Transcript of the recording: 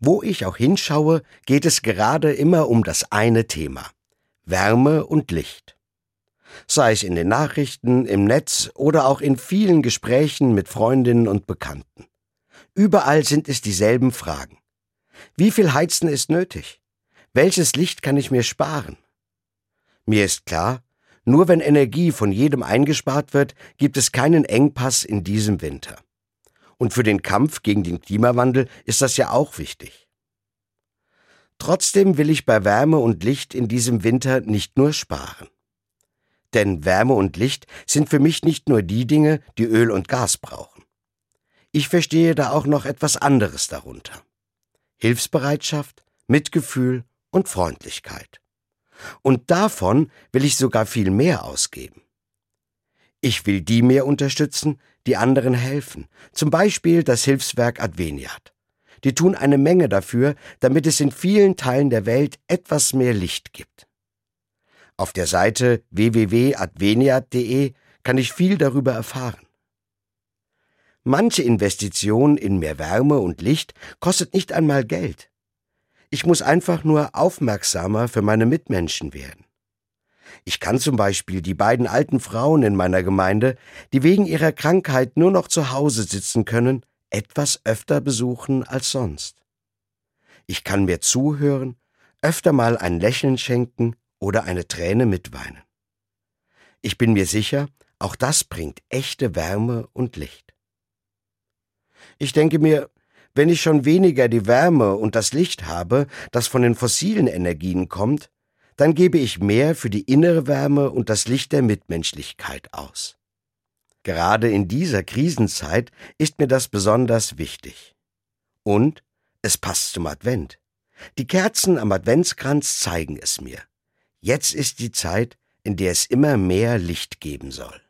Wo ich auch hinschaue, geht es gerade immer um das eine Thema Wärme und Licht. Sei es in den Nachrichten, im Netz oder auch in vielen Gesprächen mit Freundinnen und Bekannten. Überall sind es dieselben Fragen. Wie viel Heizen ist nötig? Welches Licht kann ich mir sparen? Mir ist klar, nur wenn Energie von jedem eingespart wird, gibt es keinen Engpass in diesem Winter. Und für den Kampf gegen den Klimawandel ist das ja auch wichtig. Trotzdem will ich bei Wärme und Licht in diesem Winter nicht nur sparen. Denn Wärme und Licht sind für mich nicht nur die Dinge, die Öl und Gas brauchen. Ich verstehe da auch noch etwas anderes darunter. Hilfsbereitschaft, Mitgefühl und Freundlichkeit. Und davon will ich sogar viel mehr ausgeben. Ich will die mehr unterstützen, die anderen helfen, zum Beispiel das Hilfswerk Adveniat. Die tun eine Menge dafür, damit es in vielen Teilen der Welt etwas mehr Licht gibt. Auf der Seite www.adveniat.de kann ich viel darüber erfahren. Manche Investition in mehr Wärme und Licht kostet nicht einmal Geld. Ich muss einfach nur aufmerksamer für meine Mitmenschen werden. Ich kann zum Beispiel die beiden alten Frauen in meiner Gemeinde, die wegen ihrer Krankheit nur noch zu Hause sitzen können, etwas öfter besuchen als sonst. Ich kann mir zuhören, öfter mal ein Lächeln schenken oder eine Träne mitweinen. Ich bin mir sicher, auch das bringt echte Wärme und Licht. Ich denke mir, wenn ich schon weniger die Wärme und das Licht habe, das von den fossilen Energien kommt, dann gebe ich mehr für die innere Wärme und das Licht der Mitmenschlichkeit aus. Gerade in dieser Krisenzeit ist mir das besonders wichtig. Und es passt zum Advent. Die Kerzen am Adventskranz zeigen es mir. Jetzt ist die Zeit, in der es immer mehr Licht geben soll.